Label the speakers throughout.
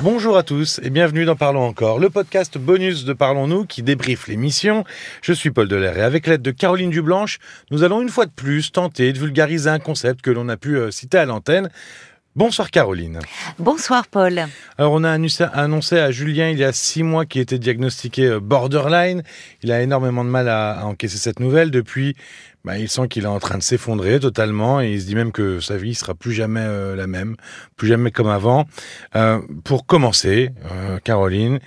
Speaker 1: Bonjour à tous et bienvenue dans Parlons encore, le podcast bonus de Parlons-nous qui débriefe l'émission. Je suis Paul Delair et avec l'aide de Caroline Dublanche, nous allons une fois de plus tenter de vulgariser un concept que l'on a pu euh, citer à l'antenne. Bonsoir Caroline.
Speaker 2: Bonsoir Paul.
Speaker 1: Alors on a annoncé à Julien il y a six mois qu'il était diagnostiqué euh, borderline. Il a énormément de mal à, encaisser cette nouvelle. Depuis, bah, il sent qu'il est en train de s'effondrer totalement et il se dit même que sa vie sera plus jamais euh, la même, plus jamais comme avant. Euh, pour commencer, Caroline,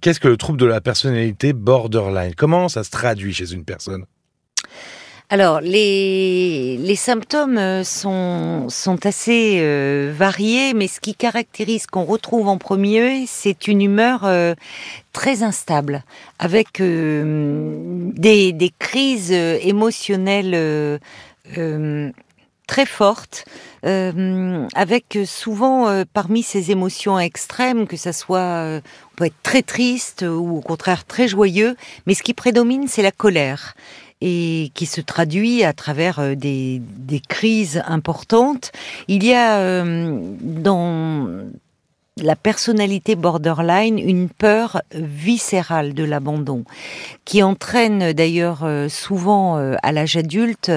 Speaker 1: qu'est-ce que le trouble de la personnalité borderline? Comment ça se traduit chez une personne?
Speaker 2: Alors, les, les symptômes euh, sont, sont assez euh, variés, mais ce qui caractérise, qu'on retrouve en premier, c'est une humeur euh, très instable, avec des, des, crises émotionnelles très fortes, avec souvent parmi ces émotions extrêmes, que ça soit, on peut être très triste ou au contraire très joyeux, mais ce qui prédomine, c'est la colère et qui se traduit à travers euh, des, crises importantes. Il y a euh, dans la personnalité borderline une peur viscérale de l'abandon, qui entraîne d'ailleurs euh, souvent à l'âge adulte,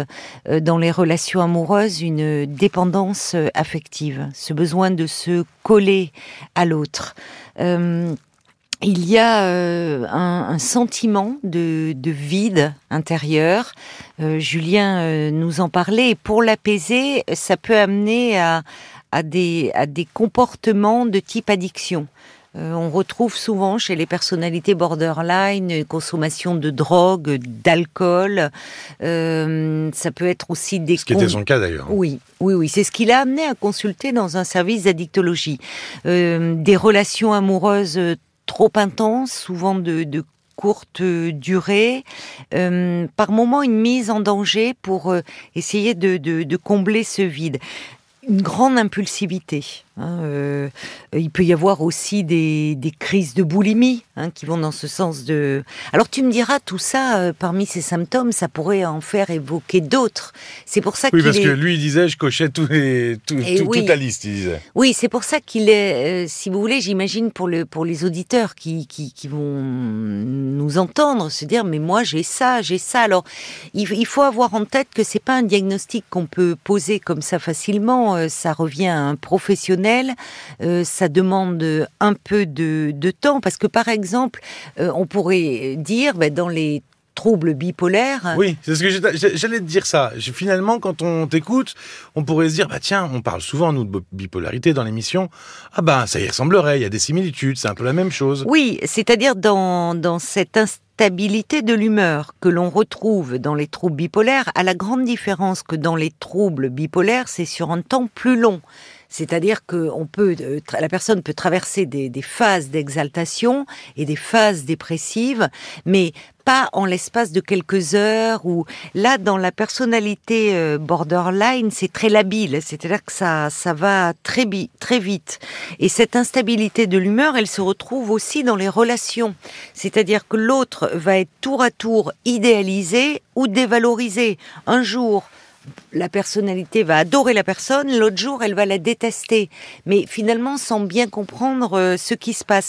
Speaker 2: dans les relations amoureuses, une dépendance affective, ce besoin de se coller à l'autre il y a euh, un, sentiment de, vide intérieur. Euh, Julien euh, nous en parlait. Et pour l'apaiser, ça peut amener à, des, à des comportements de type addiction. on retrouve souvent chez les personnalités borderline une consommation de drogue, d'alcool. ça peut être aussi des...
Speaker 1: Ce qui était son cas d'ailleurs.
Speaker 2: Oui, oui, oui. C'est ce qui l'a amené à consulter dans un service d'addictologie. des relations amoureuses trop intense, souvent de, courte durée, euh, par moment une mise en danger pour euh, essayer de, combler ce vide une grande impulsivité. Hein, euh, il peut y avoir aussi des, des crises de boulimie hein, qui vont dans ce sens de. Alors tu me diras tout ça euh, parmi ces symptômes, ça pourrait en faire évoquer d'autres. C'est pour ça
Speaker 1: oui, parce que lui il disait je cochais les, tout, toute la liste. Il disait.
Speaker 2: Oui, c'est pour ça qu'il est. Euh, si vous voulez, j'imagine pour le pour les auditeurs qui, qui, qui vont nous entendre se dire mais moi j'ai ça, j'ai ça. Alors il, il, faut avoir en tête que c'est pas un diagnostic qu'on peut poser comme ça facilement. ça revient à un professionnel euh, ça demande un peu de, temps parce que par exemple, euh, on pourrait dire ben, dans les troubles bipolaires.
Speaker 1: Oui, c'est ce que j'allais te dire ça. Finalement, quand on t'écoute, on pourrait se dire, bah tiens, on parle souvent nous de bipolarité dans l'émission. Ah bah ça y ressemblerait, il y a des similitudes, c'est un peu la même chose.
Speaker 2: Oui, c'est-à-dire dans, dans cette instabilité de l'humeur que l'on retrouve dans les troubles bipolaires, à la grande différence que dans les troubles bipolaires, c'est sur un temps plus long. C'est-à-dire que on peut, euh, la personne peut traverser des, phases d'exaltation et des phases dépressives, mais pas en l'espace de quelques heures ou là dans la personnalité euh, borderline c'est très labile. C'est-à-dire que ça ça va très très vite. Et cette instabilité de l'humeur elle se retrouve aussi dans les relations. C'est-à-dire que l'autre va être tour à tour idéalisé ou dévalorisé. Un jour la personnalité va adorer la personne, l'autre jour elle va la détester. Mais finalement, sans bien comprendre euh, ce qui se passe,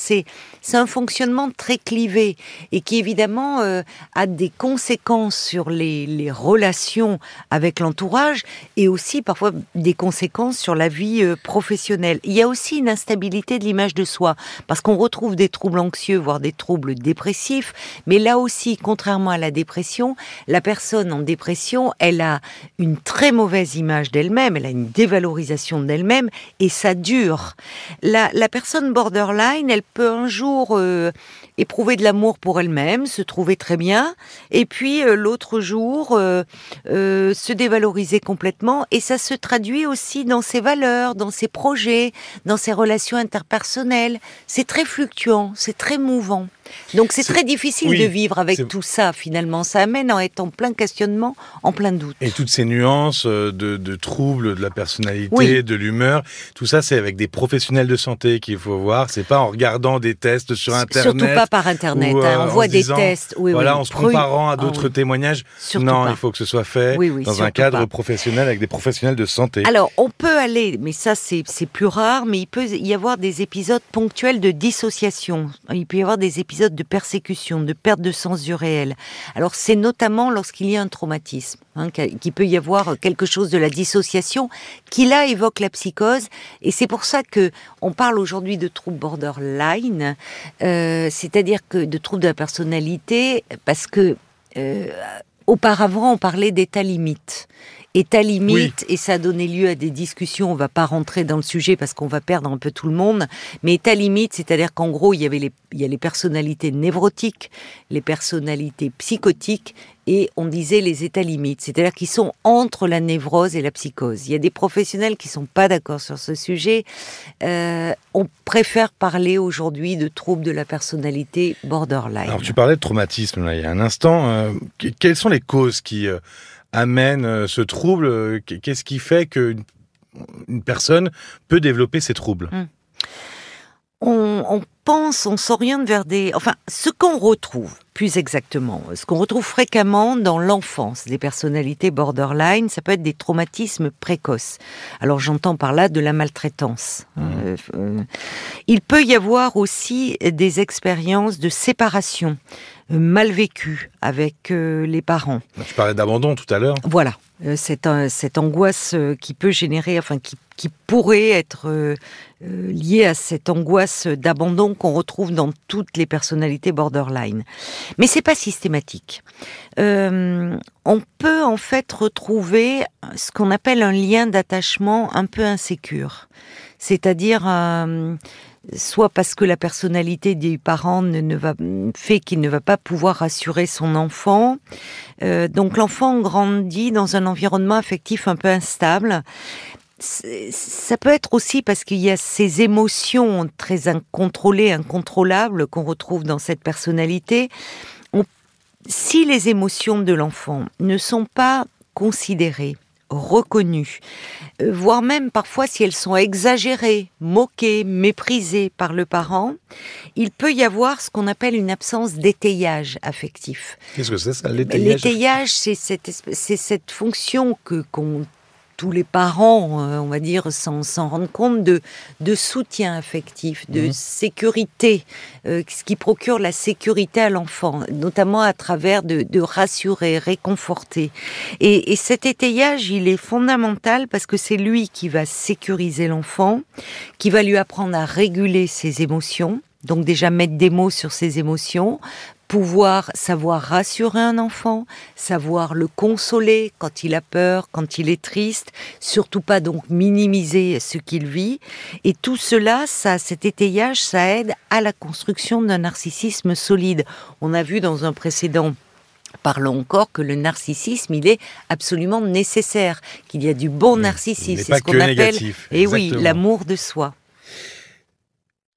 Speaker 2: c'est un fonctionnement très clivé et qui évidemment euh, a des conséquences sur les, relations avec l'entourage et aussi parfois des conséquences sur la vie euh, professionnelle. Il y a aussi une instabilité de l'image de soi parce qu'on retrouve des troubles anxieux, voire des troubles dépressifs. Mais là aussi, contrairement à la dépression, la personne en dépression, elle a une très mauvaise image d'elle-même, elle a une dévalorisation d'elle-même et ça dure. La, personne borderline, elle peut un jour euh, éprouver de l'amour pour elle-même, se trouver très bien, et puis euh, l'autre jour euh, se dévaloriser complètement et ça se traduit aussi dans ses valeurs, dans ses projets, dans ses relations interpersonnelles. C'est très fluctuant, c'est très mouvant. Donc c'est très difficile
Speaker 1: oui,
Speaker 2: de vivre avec tout ça finalement. Ça amène à être en plein questionnement, en plein doute.
Speaker 1: Et toutes ces nuances euh, de, de troubles de la personnalité,
Speaker 2: Oui.
Speaker 1: de l'humeur, tout ça, c'est avec des professionnels de santé qu'il faut voir. C'est pas en regardant des tests sur Internet.
Speaker 2: Surtout pas par Internet.
Speaker 1: ou,
Speaker 2: hein.
Speaker 1: euh,
Speaker 2: On
Speaker 1: en
Speaker 2: voit des
Speaker 1: disant,
Speaker 2: tests. Oui,
Speaker 1: voilà, en se comparant à d'autres témoignages.
Speaker 2: Surtout
Speaker 1: non,
Speaker 2: pas.
Speaker 1: il faut que ce soit fait dans un cadre
Speaker 2: pas.
Speaker 1: professionnel avec des professionnels de santé.
Speaker 2: Alors, on peut aller, mais ça c'est plus rare, mais il peut y avoir des épisodes ponctuels de dissociation. Il peut y avoir des épisodes de persécution, de perte de sens du réel. Alors, c'est notamment lorsqu'il y a un traumatisme, hein, qu'il peut y avoir quelque chose de la dissociation qui là évoque la psychose. Et c'est pour ça que on parle aujourd'hui de troubles borderline, euh, c'est-à-dire que de troubles de la personnalité, parce que euh, auparavant on parlait d'état limite. État limite, et ça a donné lieu à des discussions. On va pas rentrer dans le sujet parce qu'on va perdre un peu tout le monde. Mais état limite, c'est-à-dire qu'en gros, il y avait les, il y a les personnalités névrotiques, les personnalités psychotiques, et on disait les états limites, c'est-à-dire qu'ils sont entre la névrose et la psychose. Il y a des professionnels qui sont pas d'accord sur ce sujet. Euh, on préfère parler aujourd'hui de troubles de la personnalité borderline.
Speaker 1: Alors tu parlais de traumatisme là, il y a un instant. Euh, que- quelles sont les causes qui euh, amènent euh, ce trouble Euh, Qu'est-ce qui fait qu'une une personne peut développer ces troubles?
Speaker 2: On, on pense, on s'oriente vers des... Enfin, ce qu'on retrouve, plus exactement, ce qu'on retrouve fréquemment dans l'enfance des personnalités borderline, ça peut être des traumatismes précoces. Alors j'entends par là de la maltraitance. Euh, euh, il peut y avoir aussi des expériences de séparation euh, mal vécues avec les parents.
Speaker 1: Tu parlais d'abandon tout à l'heure.
Speaker 2: Voilà, cette, cette angoisse qui peut générer, enfin qui, qui pourrait être euh, euh, à cette angoisse d'abandon qu'on retrouve dans toutes les personnalités borderline. Mais c'est pas systématique. Euh, on peut en fait retrouver ce qu'on appelle un lien d'attachement un peu insécure, c'est-à-dire euh, soit parce que la personnalité des parents ne, va, fait qu'il ne va pas pouvoir assurer son enfant. Donc l'enfant grandit dans un environnement affectif un peu instable. Ça peut être aussi parce qu'il y a ces émotions très incontrôlées, incontrôlables qu'on retrouve dans cette personnalité. On- si les émotions de l'enfant ne sont pas considérées, reconnues, euh, voire même parfois si elles sont exagérées, moquées, méprisées par le parent, il peut y avoir ce qu'on appelle une absence d'étayage affectif.
Speaker 1: Qu'est-ce que c'est ça L'étayage?
Speaker 2: L'étayage, c'est cette, cette fonction que qu'ont tous les parents, euh, on va dire, s'en s'en rendent compte de, de soutien affectif, de
Speaker 1: Mhm.
Speaker 2: sécurité, euh, ce qui procure la sécurité à l'enfant, notamment à travers de, de rassurer, réconforter. Et, et cet étayage, il est fondamental parce que c'est lui qui va sécuriser l'enfant, qui va lui apprendre à réguler ses émotions. Donc déjà mettre des mots sur ses émotions, pouvoir savoir rassurer un enfant, savoir le consoler quand il a peur, quand il est triste, surtout pas donc minimiser ce qu'il vit. Et tout cela, ça, cet étayage, ça aide à la construction d'un narcissisme solide. On a vu dans un précédent Parlons encore que le narcissisme, il est absolument nécessaire, qu'il y a du bon
Speaker 1: Oui,
Speaker 2: narcissisme, c'est ce qu'on appelle,
Speaker 1: négatif.
Speaker 2: et oui,
Speaker 1: Exactement.
Speaker 2: l'amour de soi.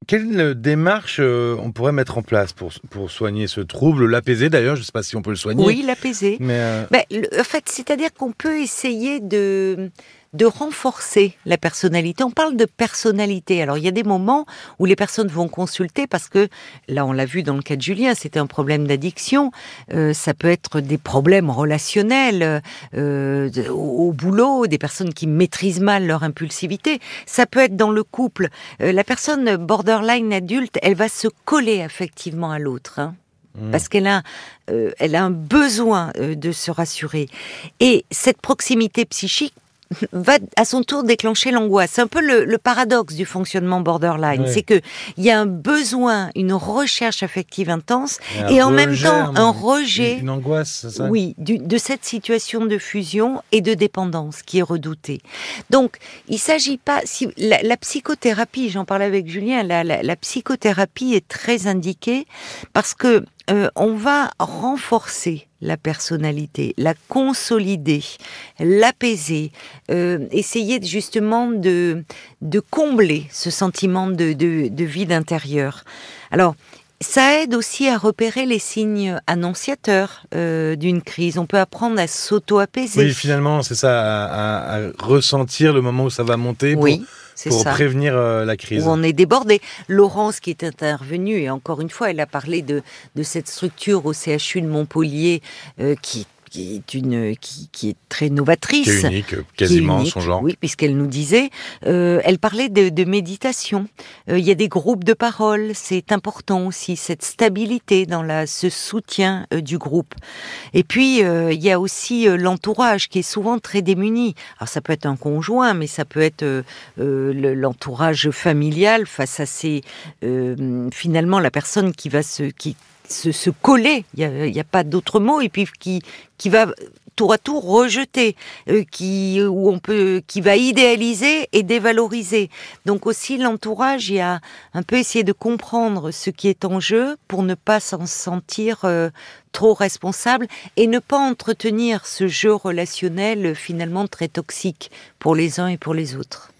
Speaker 1: Quelle démarche euh, on pourrait mettre en place pour, pour soigner ce trouble, l'apaiser d'ailleurs Je ne sais pas si on peut le soigner.
Speaker 2: Oui, l'apaiser.
Speaker 1: Mais euh,
Speaker 2: Ben, le- en fait, c'est-à-dire qu'on peut essayer de de renforcer la personnalité. On parle de personnalité. Alors, il y a des moments où les personnes vont consulter parce que, là, on l'a vu dans le cas de Julien, c'était un problème d'addiction. Euh, ça peut être des problèmes relationnels euh, au, au boulot, des personnes qui maîtrisent mal leur impulsivité. Ça peut être dans le couple. Euh, la personne borderline adulte, elle va se coller affectivement à l'autre. hein
Speaker 1: hmm.
Speaker 2: parce qu'elle a, euh, elle a un besoin euh, de se rassurer. Et cette proximité psychique va à son tour déclencher l'angoisse. C'est un peu le, le paradoxe du fonctionnement borderline, c'est que il y a un besoin, une recherche affective intense,
Speaker 1: un
Speaker 2: et en même temps,
Speaker 1: un-
Speaker 2: rejet.
Speaker 1: Une angoisse, ça?
Speaker 2: Oui, du- de cette situation de fusion et de dépendance qui est redoutée. Donc, il s'agit pas. Si, la, la psychothérapie, j'en parlais avec Julien, la, la- la psychothérapie est très indiquée parce que euh, on va renforcer la personnalité, la consolider, l'apaiser, euh, essayer justement de, de combler ce sentiment de, de, de vide intérieur. Alors, Ça aide aussi à repérer les signes annonciateurs euh, d'une crise. On peut apprendre à s'auto-apaiser.
Speaker 1: Oui, finalement, c'est ça, à, à, ressentir le moment où ça va monter
Speaker 2: oui,
Speaker 1: pour
Speaker 2: ça.
Speaker 1: prévenir euh, la crise.
Speaker 2: Où on est débordé. Laurence, qui est intervenue, et encore une fois, elle a parlé de, de cette structure au CHU de Montpellier euh, qui qui est une qui, qui, est très novatrice,
Speaker 1: qui est unique, quasiment
Speaker 2: qui est unique,
Speaker 1: son genre.
Speaker 2: Oui, puisqu'elle nous disait, euh, elle parlait de, de méditation. Euh, il y a des groupes de parole, c'est important aussi cette stabilité dans la ce soutien euh, du groupe. Et puis il y a aussi l'entourage qui est souvent très démuni. Alors ça peut être un conjoint, mais ça peut être l'entourage familial face à ces finalement la personne qui va se qui se, se coller, il n'y a, a, pas d'autre mot, et puis qui, qui va tour à tour rejeter, euh, qui, où on peut, qui va idéaliser et dévaloriser. Donc aussi l'entourage, il y a un peu essayé de comprendre ce qui est en jeu pour ne pas s'en sentir euh, trop responsable et ne pas entretenir ce jeu relationnel euh, finalement très toxique pour les uns et pour les autres.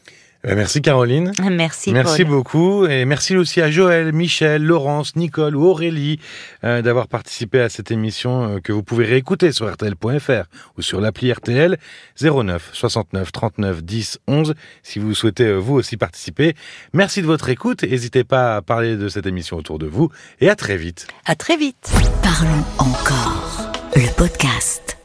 Speaker 1: Merci Caroline.
Speaker 2: Merci.
Speaker 1: Merci
Speaker 2: Paul.
Speaker 1: beaucoup et merci aussi à Joël, Michel, Laurence, Nicole ou Aurélie euh, d'avoir participé à cette émission euh, que vous pouvez réécouter sur rtl.fr ou sur l'appli RTL 09 69 39 10 11 si vous souhaitez euh, vous aussi participer. Merci de votre écoute. N'hésitez pas à parler de cette émission autour de vous et à très vite.
Speaker 2: À très vite.
Speaker 3: Parlons encore. Le podcast.